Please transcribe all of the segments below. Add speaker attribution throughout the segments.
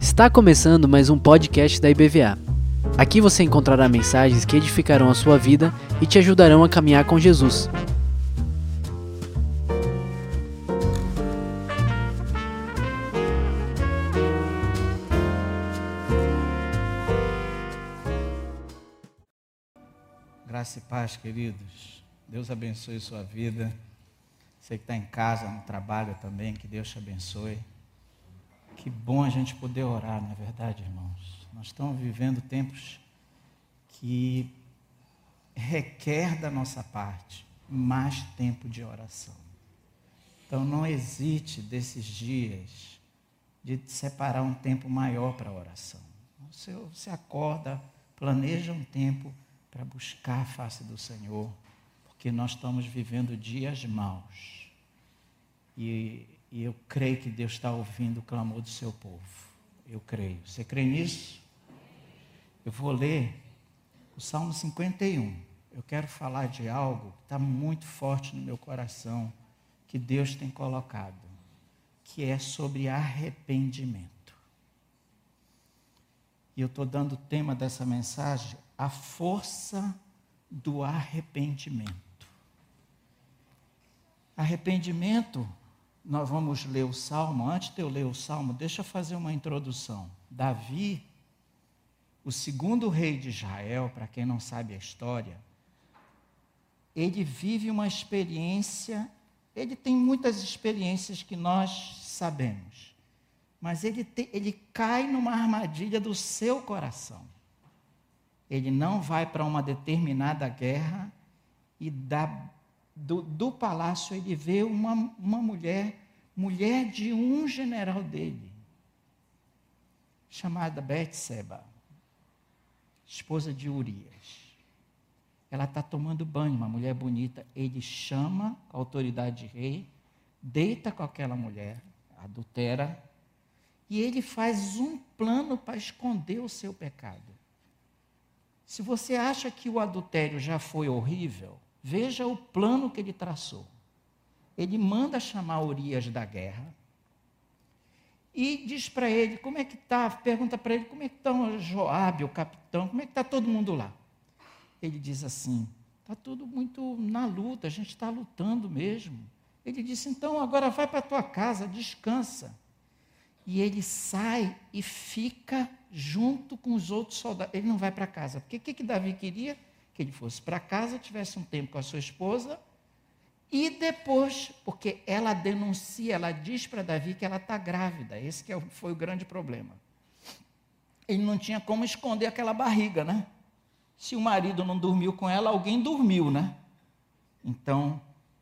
Speaker 1: Está começando mais um podcast da IBVA. Aqui você encontrará mensagens que edificarão a sua vida e te ajudarão a caminhar com Jesus.
Speaker 2: Graça e paz, queridos. Deus abençoe sua vida. Você que está em casa, no trabalho também, que Deus te abençoe. Que bom a gente poder orar, não é verdade, irmãos? Nós estamos vivendo tempos que requer da nossa parte mais tempo de oração. Então não hesite desses dias de separar um tempo maior para a oração. Você, você acorda, planeja um tempo para buscar a face do Senhor, porque nós estamos vivendo dias maus. E, e eu creio que Deus está ouvindo o clamor do seu povo. Eu creio. Você crê nisso? Eu vou ler o Salmo 51. Eu quero falar de algo que está muito forte no meu coração, que Deus tem colocado, que é sobre arrependimento. E eu estou dando o tema dessa mensagem, a força do arrependimento. Arrependimento nós vamos ler o salmo. Antes de eu ler o salmo, deixa eu fazer uma introdução. Davi, o segundo rei de Israel, para quem não sabe a história, ele vive uma experiência, ele tem muitas experiências que nós sabemos, mas ele, te, ele cai numa armadilha do seu coração. Ele não vai para uma determinada guerra e dá do, do palácio, ele vê uma, uma mulher, mulher de um general dele, chamada Betseba, esposa de Urias. Ela está tomando banho, uma mulher bonita. Ele chama a autoridade de rei, deita com aquela mulher, adultera, e ele faz um plano para esconder o seu pecado. Se você acha que o adultério já foi horrível, Veja o plano que ele traçou. Ele manda chamar Urias da guerra e diz para ele como é que está, pergunta para ele como é que está o Joabe, o capitão, como é que está todo mundo lá. Ele diz assim, está tudo muito na luta, a gente está lutando mesmo. Ele disse, então agora vai para a tua casa, descansa. E ele sai e fica junto com os outros soldados. Ele não vai para casa. Porque o que, que Davi queria? Que ele fosse para casa, tivesse um tempo com a sua esposa, e depois, porque ela denuncia, ela diz para Davi que ela está grávida, esse que é foi o grande problema. Ele não tinha como esconder aquela barriga, né? Se o marido não dormiu com ela, alguém dormiu, né? Então,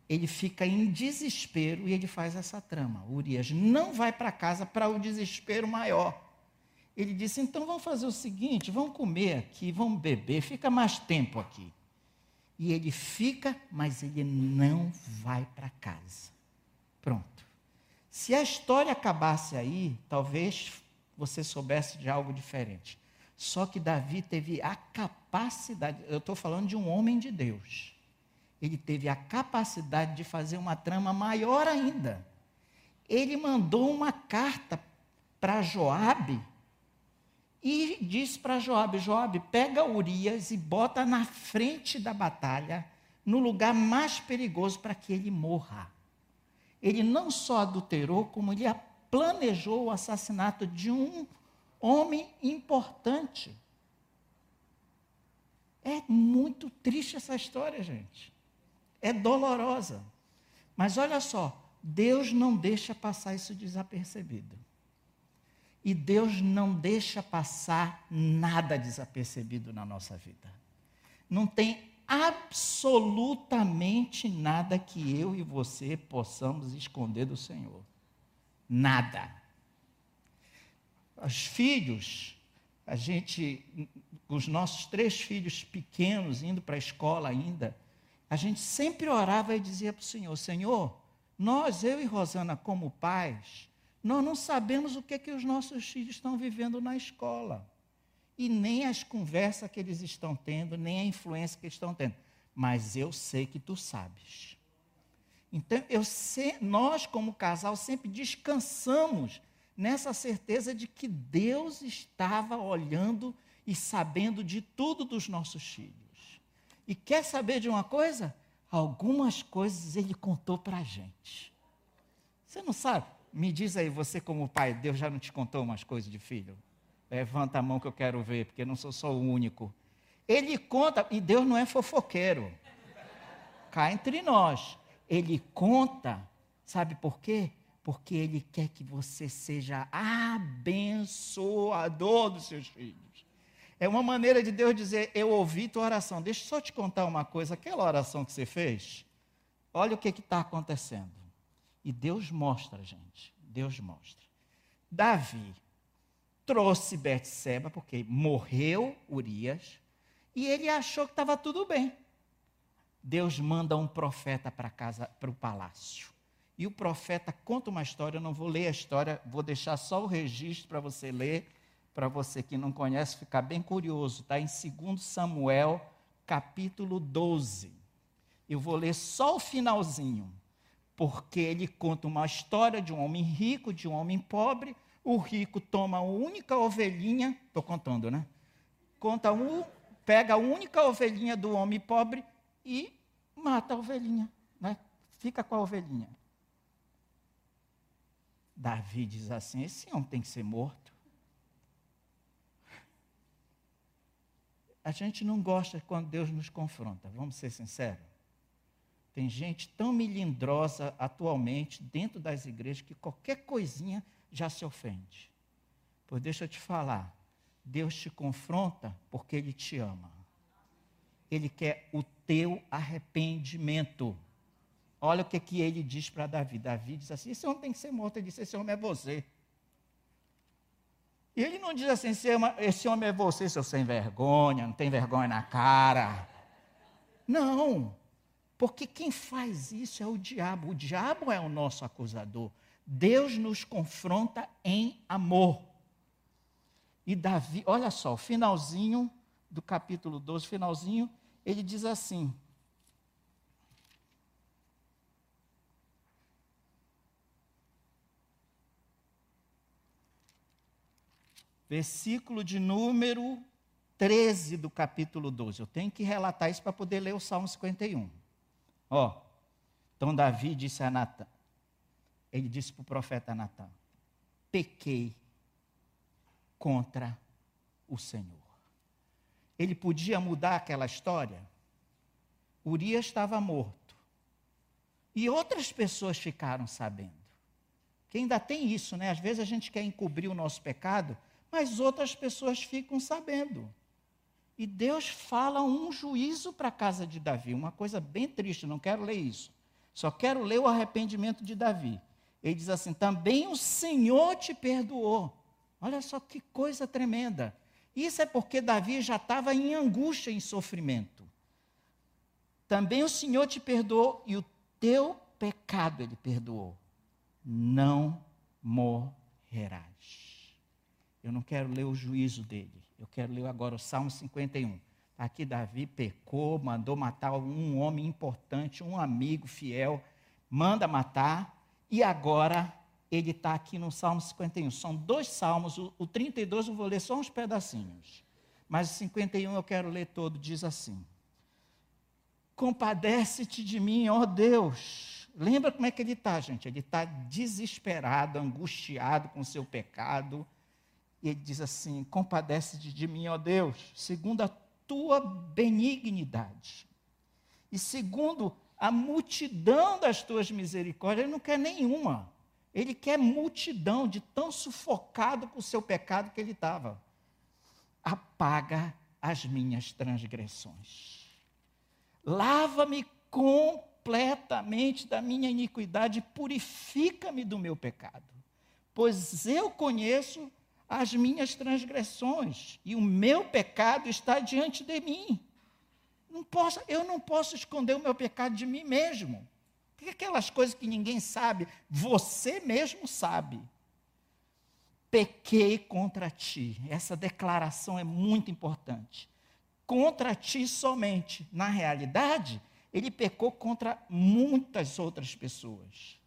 Speaker 2: ele fica em desespero e ele faz essa trama. Urias não vai para casa para o desespero maior ele disse: então vamos fazer o seguinte, vamos comer aqui, vamos beber, fica mais tempo aqui. E ele fica, mas ele não vai para casa. Pronto. Se a história acabasse aí, talvez você soubesse de algo diferente. Só que Davi teve a capacidade, eu estou falando de um homem de Deus. Ele teve a capacidade de fazer uma trama maior ainda. Ele mandou uma carta para Joabe e disse para Joabe: Joabe, pega Urias e bota na frente da batalha, no lugar mais perigoso para que ele morra. Ele não só adulterou, como ele planejou o assassinato de um homem importante. É muito triste essa história, gente. É dolorosa. Mas olha só, Deus não deixa passar isso desapercebido. E Deus não deixa passar nada desapercebido na nossa vida. Não tem absolutamente nada que eu e você possamos esconder do Senhor. Nada. Os filhos, a gente, os nossos três filhos pequenos indo para a escola ainda, a gente sempre orava e dizia para o Senhor: Senhor, nós, eu e Rosana, como pais, nós não sabemos o que, é que os nossos filhos estão vivendo na escola. E nem as conversas que eles estão tendo, nem a influência que eles estão tendo. Mas eu sei que tu sabes. Então, eu se, nós, como casal, sempre descansamos nessa certeza de que Deus estava olhando e sabendo de tudo dos nossos filhos. E quer saber de uma coisa? Algumas coisas ele contou para a gente. Você não sabe? Me diz aí, você como pai, Deus já não te contou umas coisas de filho? Levanta a mão que eu quero ver, porque não sou só o único. Ele conta, e Deus não é fofoqueiro. Cá entre nós. Ele conta, sabe por quê? Porque ele quer que você seja abençoador dos seus filhos. É uma maneira de Deus dizer: Eu ouvi tua oração. Deixa eu só te contar uma coisa. Aquela oração que você fez, olha o que está acontecendo. E Deus mostra, gente. Deus mostra. Davi trouxe Betseba, porque morreu Urias, e ele achou que estava tudo bem. Deus manda um profeta para casa, para o palácio. E o profeta conta uma história, eu não vou ler a história, vou deixar só o registro para você ler, para você que não conhece ficar bem curioso. Está em 2 Samuel, capítulo 12. Eu vou ler só o finalzinho, porque ele conta uma história de um homem rico, de um homem pobre. O rico toma a única ovelhinha, estou contando, né? Conta um, pega a única ovelhinha do homem pobre e mata a ovelhinha, né? Fica com a ovelhinha. Davi diz assim: esse homem tem que ser morto. A gente não gosta quando Deus nos confronta, vamos ser sinceros. Tem gente tão melindrosa atualmente dentro das igrejas que qualquer coisinha já se ofende. Pois deixa eu te falar, Deus te confronta porque Ele te ama. Ele quer o teu arrependimento. Olha o que, que ele diz para Davi. Davi diz assim: esse homem tem que ser morto. Ele disse: esse homem é você. E ele não diz assim: esse homem é você, seu sem vergonha, não tem vergonha na cara. Não, porque quem faz isso é o diabo. O diabo é o nosso acusador. Deus nos confronta em amor. E Davi, olha só, o finalzinho do capítulo 12, finalzinho, ele diz assim: versículo de número 13 do capítulo 12. Eu tenho que relatar isso para poder ler o Salmo 51. Ó, então Davi disse a Natan, ele disse para o profeta Natan: pequei contra o Senhor. Ele podia mudar aquela história? Urias estava morto. E outras pessoas ficaram sabendo. Que ainda tem isso, né? Às vezes a gente quer encobrir o nosso pecado, mas outras pessoas ficam sabendo. E Deus fala um juízo para a casa de Davi, uma coisa bem triste, não quero ler isso. Só quero ler o arrependimento de Davi. Ele diz assim: também o Senhor te perdoou. Olha só que coisa tremenda. Isso é porque Davi já estava em angústia, em sofrimento. Também o Senhor te perdoou e o teu pecado ele perdoou. Não morrerás. Eu não quero ler o juízo dele. Eu quero ler agora o Salmo 51. Aqui Davi pecou, mandou matar um homem importante, um amigo fiel, manda matar, e agora ele está aqui no Salmo 51. São dois salmos, o, o 32 eu vou ler só uns pedacinhos. Mas o 51 eu quero ler todo, diz assim: Compadece-te de mim, ó Deus. Lembra como é que ele está, gente? Ele está desesperado, angustiado com o seu pecado. E ele diz assim: Compadece-te de mim, ó Deus, segundo a tua benignidade. E segundo a multidão das tuas misericórdias, ele não quer nenhuma. Ele quer multidão de tão sufocado com o seu pecado que ele estava. Apaga as minhas transgressões. Lava-me completamente da minha iniquidade, purifica-me do meu pecado. Pois eu conheço as minhas transgressões e o meu pecado está diante de mim. Não posso, eu não posso esconder o meu pecado de mim mesmo. Porque aquelas coisas que ninguém sabe, você mesmo sabe. Pequei contra ti. Essa declaração é muito importante. Contra ti somente. Na realidade, ele pecou contra muitas outras pessoas.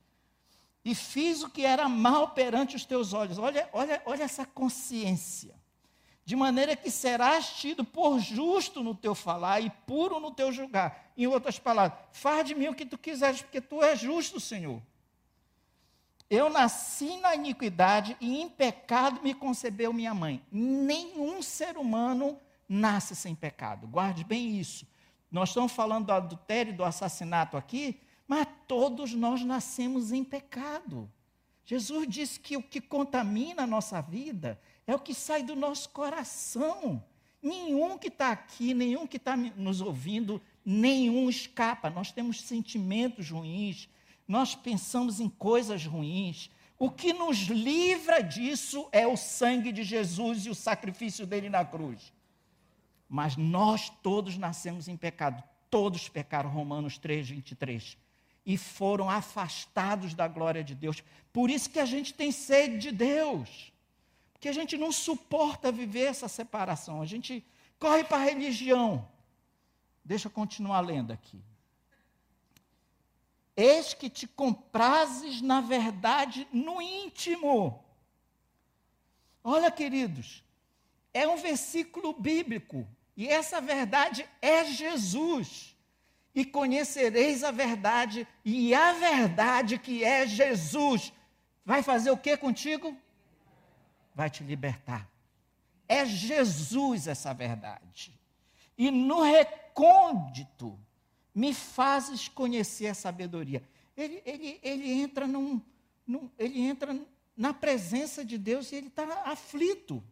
Speaker 2: E fiz o que era mal perante os teus olhos. Olha, olha, olha essa consciência. De maneira que serás tido por justo no teu falar e puro no teu julgar. Em outras palavras, faz de mim o que tu quiseres, porque tu és justo, Senhor. Eu nasci na iniquidade e em pecado me concebeu minha mãe. Nenhum ser humano nasce sem pecado. Guarde bem isso. Nós estamos falando do adultério do assassinato aqui, mas todos nós nascemos em pecado. Jesus disse que o que contamina a nossa vida é o que sai do nosso coração. Nenhum que está aqui, nenhum que está nos ouvindo, nenhum escapa. Nós temos sentimentos ruins, nós pensamos em coisas ruins. O que nos livra disso é o sangue de Jesus e o sacrifício dele na cruz. Mas nós todos nascemos em pecado. Todos pecaram, Romanos 3, 23. E foram afastados da glória de Deus. Por isso que a gente tem sede de Deus. Porque a gente não suporta viver essa separação. A gente corre para a religião. Deixa eu continuar lendo aqui. Eis que te comprases na verdade no íntimo. Olha, queridos, é um versículo bíblico. E essa verdade é Jesus. E conhecereis a verdade, e a verdade que é Jesus vai fazer o que contigo? Vai te libertar. É Jesus essa verdade. E no recôndito me fazes conhecer a sabedoria. Ele, ele, ele entra num, num ele entra na presença de Deus e ele está aflito.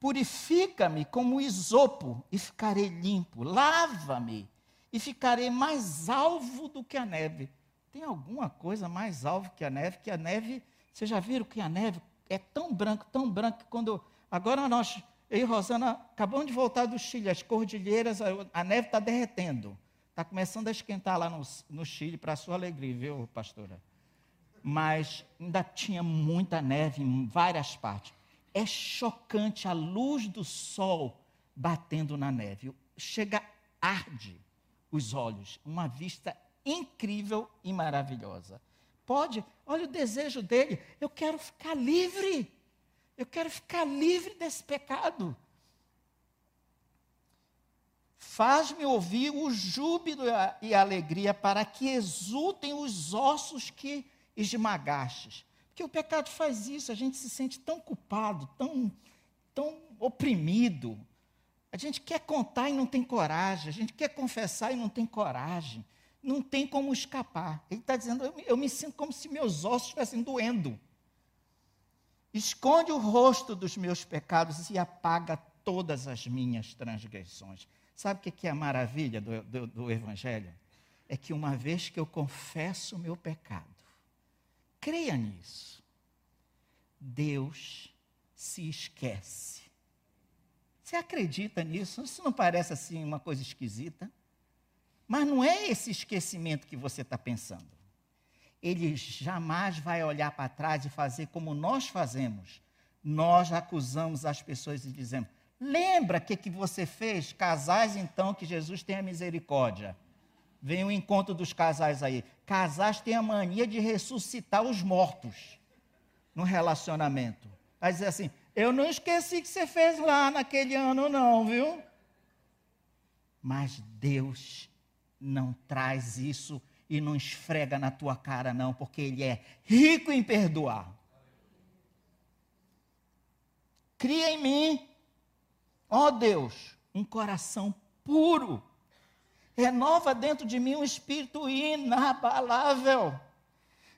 Speaker 2: Purifica-me como isopo e ficarei limpo. Lava-me e ficarei mais alvo do que a neve. Tem alguma coisa mais alvo que a neve? Que a neve, vocês já viram que a neve é tão branca, tão branca, que quando. Agora nós, eu e Rosana, acabamos de voltar do Chile, as cordilheiras, a, neve está derretendo. Está começando a esquentar lá no, no Chile, para sua alegria, viu, pastora? Mas ainda tinha muita neve em várias partes é chocante a luz do sol batendo na neve. Chega, arde os olhos. Uma vista incrível e maravilhosa. Pode, olha o desejo dele. Eu quero ficar livre. Eu quero ficar livre desse pecado. Faz-me ouvir o júbilo e a alegria para que exultem os ossos que esmagastes. Porque o pecado faz isso, a gente se sente tão culpado, tão, tão oprimido. A gente quer contar e não tem coragem, a gente quer confessar e não tem coragem. Não tem como escapar. Ele está dizendo, eu, eu me sinto como se meus ossos estivessem doendo. Esconde o rosto dos meus pecados e apaga todas as minhas transgressões. Sabe o que é a maravilha do, do, do Evangelho? É que uma vez que eu confesso o meu pecado, Creia nisso. Deus se esquece. Você acredita nisso? Isso não parece assim uma coisa esquisita? Mas não é esse esquecimento que você está pensando. Ele jamais vai olhar para trás e fazer como nós fazemos. Nós acusamos as pessoas e dizemos: lembra o que, que você fez? Casais, então, que Jesus tenha misericórdia. Vem o encontro dos casais aí. Casais têm a mania de ressuscitar os mortos no relacionamento. Vai dizer assim: eu não esqueci que você fez lá naquele ano, não, viu? Mas Deus não traz isso e não esfrega na tua cara, não, porque Ele é rico em perdoar. Cria em mim, ó Deus, um coração puro renova dentro de mim um espírito inabalável.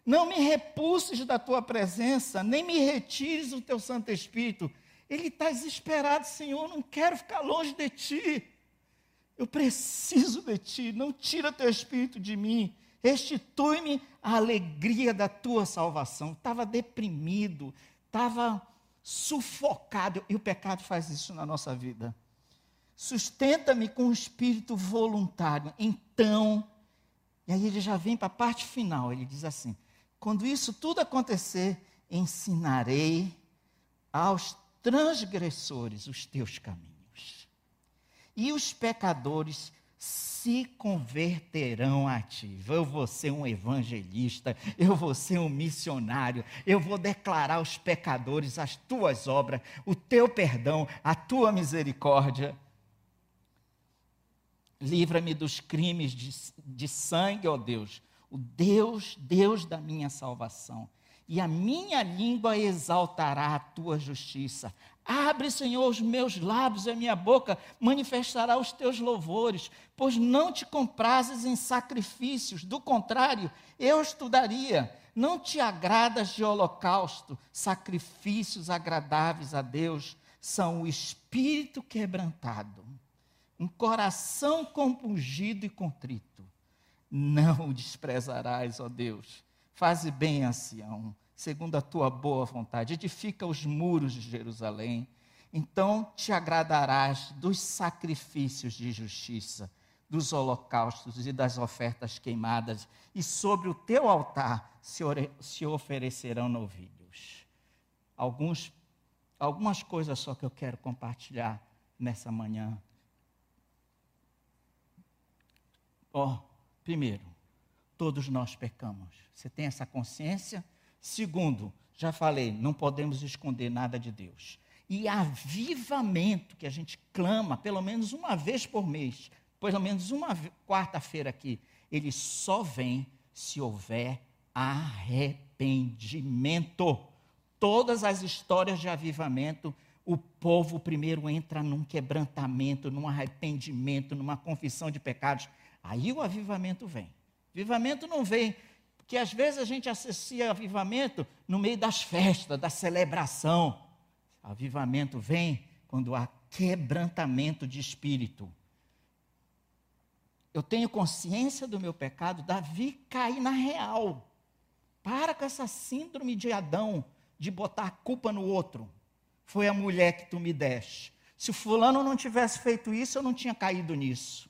Speaker 2: Não me repulses da tua presença, nem me retires o teu Santo Espírito. Ele está desesperado, Senhor, não quero ficar longe de ti. Eu preciso de ti, não tira teu espírito de mim. Restitui-me a alegria da tua salvação. Estava deprimido, estava sufocado, e o pecado faz isso na nossa vida. Sustenta-me com um espírito voluntário. Então, e aí ele já vem para a parte final, ele diz assim: quando isso tudo acontecer, ensinarei aos transgressores os teus caminhos, e os pecadores se converterão a ti. Eu vou ser um evangelista, eu vou ser um missionário, eu vou declarar aos pecadores as tuas obras, o teu perdão, a tua misericórdia. Livra-me dos crimes de, de sangue, ó Deus, o Deus, Deus da minha salvação. E a minha língua exaltará a tua justiça. Abre, Senhor, os meus lábios e a minha boca manifestará os teus louvores, pois não te comprases em sacrifícios, do contrário, eu estudaria. Não te agradas de holocausto, sacrifícios agradáveis a Deus são o espírito quebrantado um coração compungido e contrito. Não o desprezarás, ó Deus. Faze bem a Sião, segundo a tua boa vontade. Edifica os muros de Jerusalém. Então te agradarás dos sacrifícios de justiça, dos holocaustos e das ofertas queimadas, e sobre o teu altar se, oferecerão novilhos. Alguns, algumas coisas só que eu quero compartilhar nessa manhã Ó, oh, primeiro, todos nós pecamos. Você tem essa consciência? Segundo, já falei, não podemos esconder nada de Deus. E avivamento que a gente clama pelo menos uma vez por mês, pelo menos uma quarta-feira aqui, ele só vem se houver arrependimento. Todas as histórias de avivamento, o povo primeiro entra num quebrantamento, num arrependimento, numa confissão de pecados. Aí o avivamento vem. Avivamento não vem, porque às vezes a gente associa avivamento no meio das festas, da celebração. Avivamento vem quando há quebrantamento de espírito. Eu tenho consciência do meu pecado, Davi cai na real. Para com essa síndrome de Adão, de botar a culpa no outro. Foi a mulher que tu me deste. Se o fulano não tivesse feito isso, eu não tinha caído nisso.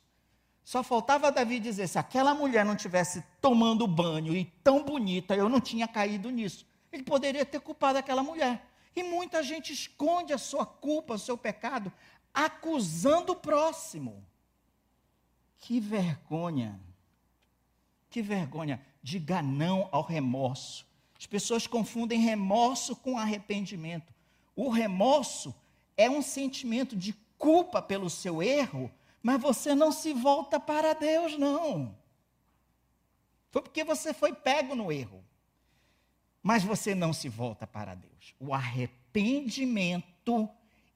Speaker 2: Só faltava Davi dizer: se aquela mulher não tivesse tomando banho e tão bonita, eu não tinha caído nisso. Ele poderia ter culpado aquela mulher. E muita gente esconde a sua culpa, o seu pecado, acusando o próximo. Que vergonha. Que vergonha. Diga não ao remorso. As pessoas confundem remorso com arrependimento. O remorso é um sentimento de culpa pelo seu erro, mas você não se volta para Deus, não. Foi porque você foi pego no erro. Mas você não se volta para Deus. O arrependimento,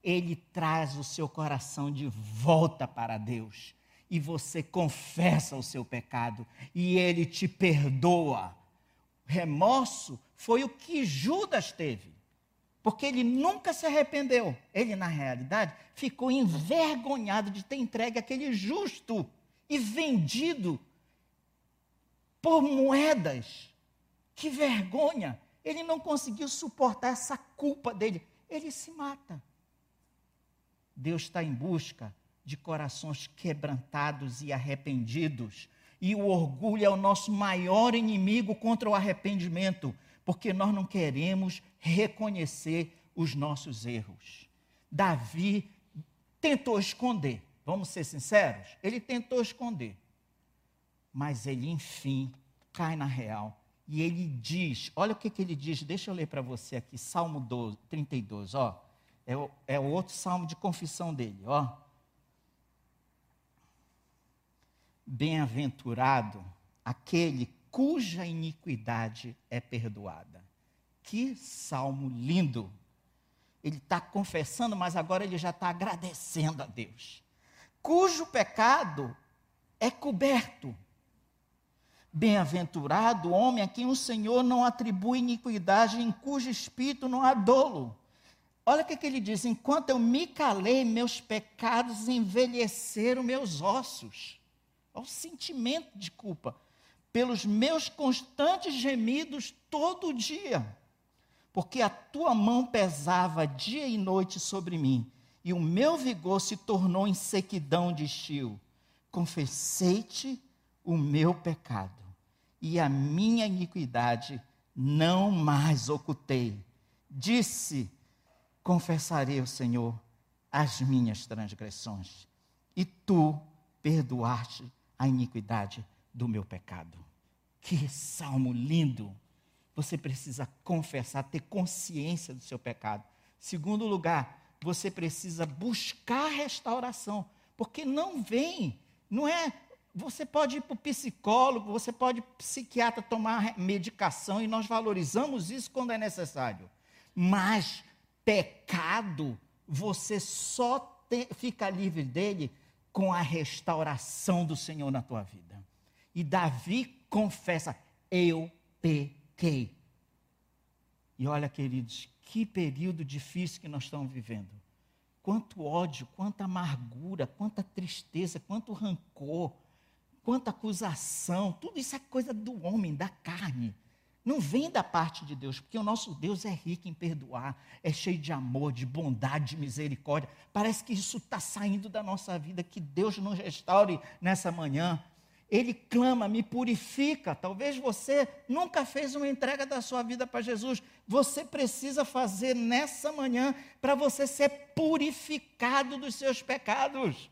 Speaker 2: ele traz o seu coração de volta para Deus. E você confessa o seu pecado. E ele te perdoa. Remorso foi o que Judas teve porque ele nunca se arrependeu. Ele, na realidade, ficou envergonhado de ter entregue aquele justo e vendido por moedas. Que vergonha! Ele não conseguiu suportar essa culpa dele. Ele se mata. Deus está em busca de corações quebrantados e arrependidos. E o orgulho é o nosso maior inimigo contra o arrependimento porque nós não queremos reconhecer os nossos erros. Davi tentou esconder, vamos ser sinceros, ele tentou esconder. Mas ele, enfim, cai na real. E ele diz: olha o que, que ele diz, deixa eu ler para você aqui, Salmo 12, 32, ó. É o, é o outro salmo de confissão dele, ó. Bem-aventurado aquele cuja iniquidade é perdoada. Que salmo lindo! Ele está confessando, mas agora ele já está agradecendo a Deus. Cujo pecado é coberto. Bem-aventurado o homem a quem o Senhor não atribui iniquidade, em cujo espírito não há dolo. Olha o que, que ele diz: enquanto eu me calei, meus pecados envelheceram meus ossos. Olha o sentimento de culpa pelos meus constantes gemidos todo dia, porque a tua mão pesava dia e noite sobre mim, e o meu vigor se tornou em sequidão de estio. Confessei-te o meu pecado, e a minha iniquidade não mais ocultei. Disse: Confessarei ao Senhor as minhas transgressões, e tu perdoaste a iniquidade do meu pecado. Que salmo lindo! Você precisa confessar, ter consciência do seu pecado. Segundo lugar, você precisa buscar restauração, porque não vem, não é. Você pode ir para o psicólogo, você pode psiquiatra tomar medicação e nós valorizamos isso quando é necessário. Mas pecado, você só te, fica livre dele com a restauração do Senhor na tua vida. E Davi confessa: Eu pequei. E olha, queridos, que período difícil que nós estamos vivendo. Quanto ódio, quanta amargura, quanta tristeza, quanto rancor, quanta acusação. Tudo isso é coisa do homem, da carne. Não vem da parte de Deus, porque o nosso Deus é rico em perdoar, é cheio de amor, de bondade, de misericórdia. Parece que isso está saindo da nossa vida, que Deus nos restaure nessa manhã. Ele clama, me purifica. Talvez você nunca fez uma entrega da sua vida para Jesus. Você precisa fazer nessa manhã para você ser purificado dos seus pecados.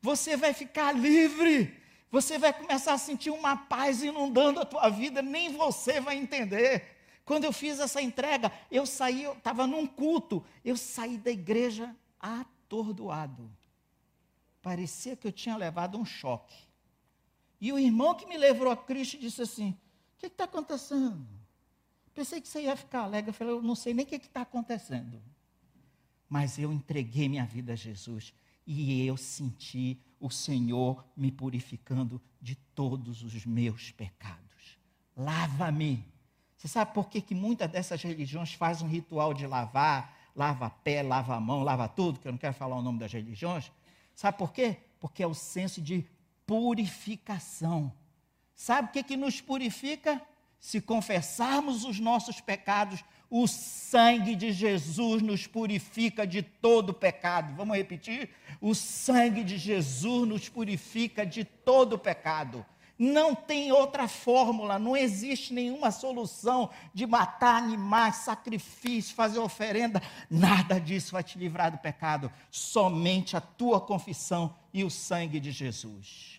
Speaker 2: Você vai ficar livre você vai começar a sentir uma paz inundando a tua vida, nem você vai entender. Quando eu fiz essa entrega, eu saí, eu estava num culto, eu saí da igreja atordoado. Parecia que eu tinha levado um choque. E o irmão que me levou a Cristo disse assim: O que está acontecendo? Pensei que você ia ficar alegre. Eu falei: Eu não sei nem o que está acontecendo. Mas eu entreguei minha vida a Jesus e eu senti o Senhor me purificando de todos os meus pecados. Lava-me. Você sabe por que, que muitas dessas religiões fazem um ritual de lavar, lava pé, lava mão, lava tudo, que eu não quero falar o nome das religiões? Sabe por quê? Porque é o senso de purificação. Sabe o que, que nos purifica? Se confessarmos os nossos pecados, o sangue de Jesus nos purifica de todo pecado. Vamos repetir? O sangue de Jesus nos purifica de todo pecado. Não tem outra fórmula, não existe nenhuma solução de matar animais, sacrifício, fazer oferenda, nada disso vai te livrar do pecado, somente a tua confissão e o sangue de Jesus.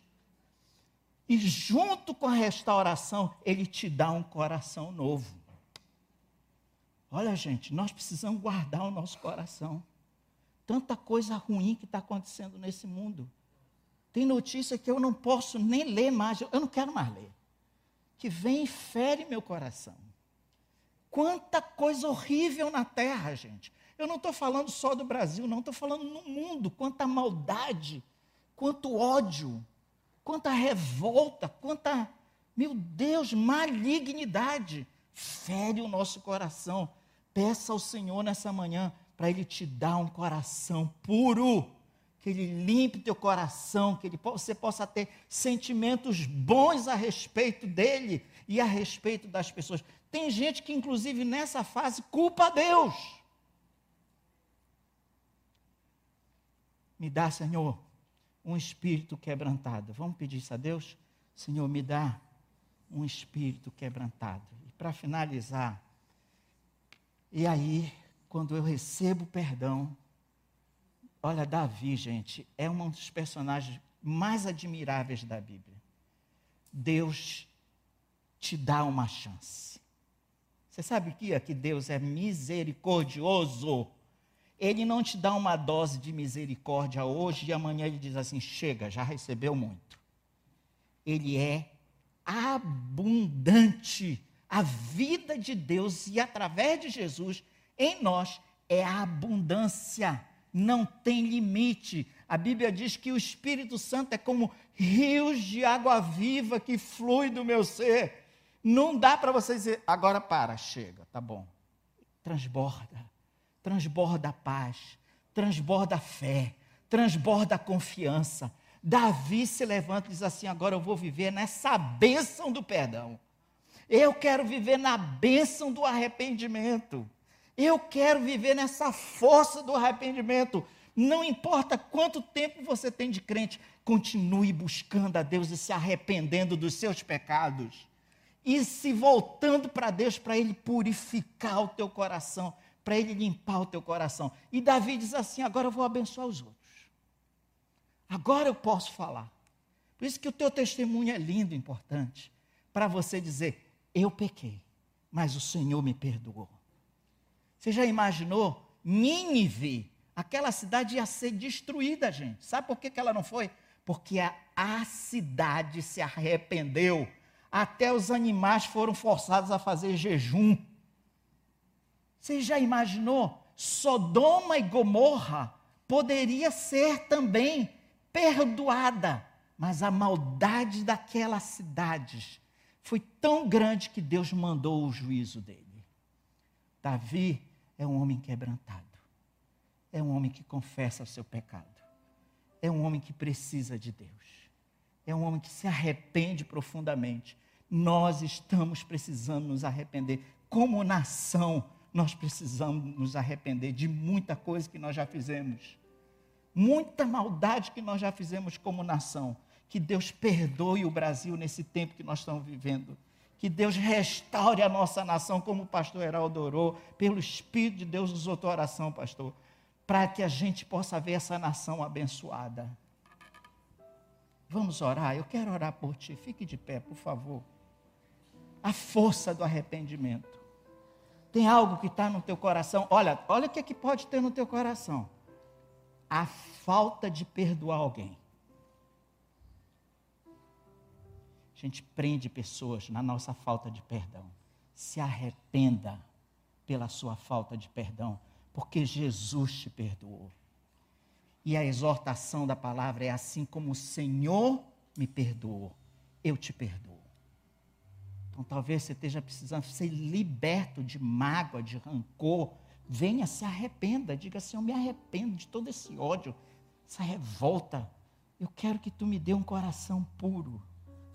Speaker 2: E junto com a restauração, ele te dá um coração novo. Olha, gente, nós precisamos guardar o nosso coração. Tanta coisa ruim que está acontecendo nesse mundo. Tem notícia que eu não posso nem ler mais, eu não quero mais ler. Que vem e fere meu coração. Quanta coisa horrível na terra, gente. Eu não estou falando só do Brasil, não, estou falando no mundo. Quanta maldade, quanto ódio, quanta revolta, quanta, meu Deus, malignidade. Fere o nosso coração. Peça ao Senhor nessa manhã para Ele te dar um coração puro, que Ele limpe teu coração, que ele, você possa ter sentimentos bons a respeito dEle e a respeito das pessoas. Tem gente que, inclusive, nessa fase, culpa a Deus. Me dá, Senhor, um espírito quebrantado. Vamos pedir isso a Deus? Senhor, me dá um espírito quebrantado. E para finalizar, e aí, quando eu recebo perdão, olha, Davi, gente, é um dos personagens mais admiráveis da Bíblia. Deus te dá uma chance. Você sabe que aqui Deus é misericordioso. Ele não te dá uma dose de misericórdia hoje e amanhã ele diz assim: chega, já recebeu muito. Ele é abundante a vida de Deus e através de Jesus em nós é a abundância, não tem limite. A Bíblia diz que o Espírito Santo é como rios de água viva que flui do meu ser. Não dá para você dizer, agora para, chega, tá bom. Transborda, transborda a paz, transborda a fé, transborda a confiança. Davi se levanta e diz assim: agora eu vou viver nessa bênção do perdão. Eu quero viver na bênção do arrependimento. Eu quero viver nessa força do arrependimento. Não importa quanto tempo você tem de crente, continue buscando a Deus e se arrependendo dos seus pecados. E se voltando para Deus para Ele purificar o teu coração, para Ele limpar o teu coração. E Davi diz assim: agora eu vou abençoar os outros. Agora eu posso falar. Por isso que o teu testemunho é lindo, importante, para você dizer: eu pequei, mas o Senhor me perdoou. Você já imaginou? Nínive, aquela cidade ia ser destruída, gente. Sabe por que, que ela não foi? Porque a, a cidade se arrependeu. Até os animais foram forçados a fazer jejum. Você já imaginou? Sodoma e Gomorra poderia ser também perdoada, mas a maldade daquelas cidades foi tão grande que Deus mandou o juízo dele. Davi é um homem quebrantado, é um homem que confessa o seu pecado, é um homem que precisa de Deus, é um homem que se arrepende profundamente. Nós estamos precisando nos arrepender como nação nós precisamos nos arrepender de muita coisa que nós já fizemos. Muita maldade que nós já fizemos como nação. Que Deus perdoe o Brasil nesse tempo que nós estamos vivendo. Que Deus restaure a nossa nação, como o pastor Heraldo orou, pelo Espírito de Deus usou tua oração, pastor, para que a gente possa ver essa nação abençoada. Vamos orar? Eu quero orar por ti. Fique de pé, por favor. A força do arrependimento. Tem algo que está no teu coração. Olha, olha o que, é que pode ter no teu coração. A falta de perdoar alguém. A gente prende pessoas na nossa falta de perdão. Se arrependa pela sua falta de perdão, porque Jesus te perdoou. E a exortação da palavra é assim como o Senhor me perdoou, eu te perdoo. Então talvez você esteja precisando ser liberto de mágoa, de rancor. Venha, se arrependa. Diga assim: Eu me arrependo de todo esse ódio, essa revolta. Eu quero que tu me dê um coração puro.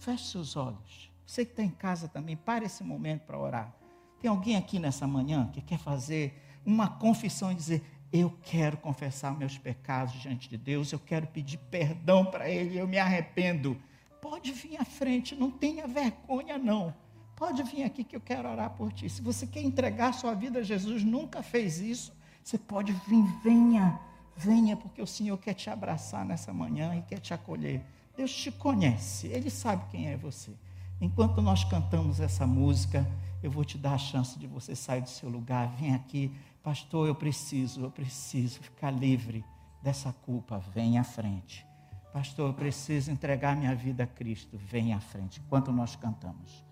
Speaker 2: Feche seus olhos. Você que está em casa também, pare esse momento para orar. Tem alguém aqui nessa manhã que quer fazer uma confissão e dizer: Eu quero confessar meus pecados diante de Deus, eu quero pedir perdão para Ele, eu me arrependo. Pode vir à frente, não tenha vergonha, não. Pode vir aqui que eu quero orar por ti. Se você quer entregar sua vida a Jesus, nunca fez isso, você pode vir, venha, venha, porque o Senhor quer te abraçar nessa manhã e quer te acolher. Deus te conhece, Ele sabe quem é você. Enquanto nós cantamos essa música, eu vou te dar a chance de você sair do seu lugar. Vem aqui, pastor, eu preciso, eu preciso ficar livre dessa culpa. Vem à frente. Pastor, eu preciso entregar minha vida a Cristo. Vem à frente. Enquanto nós cantamos.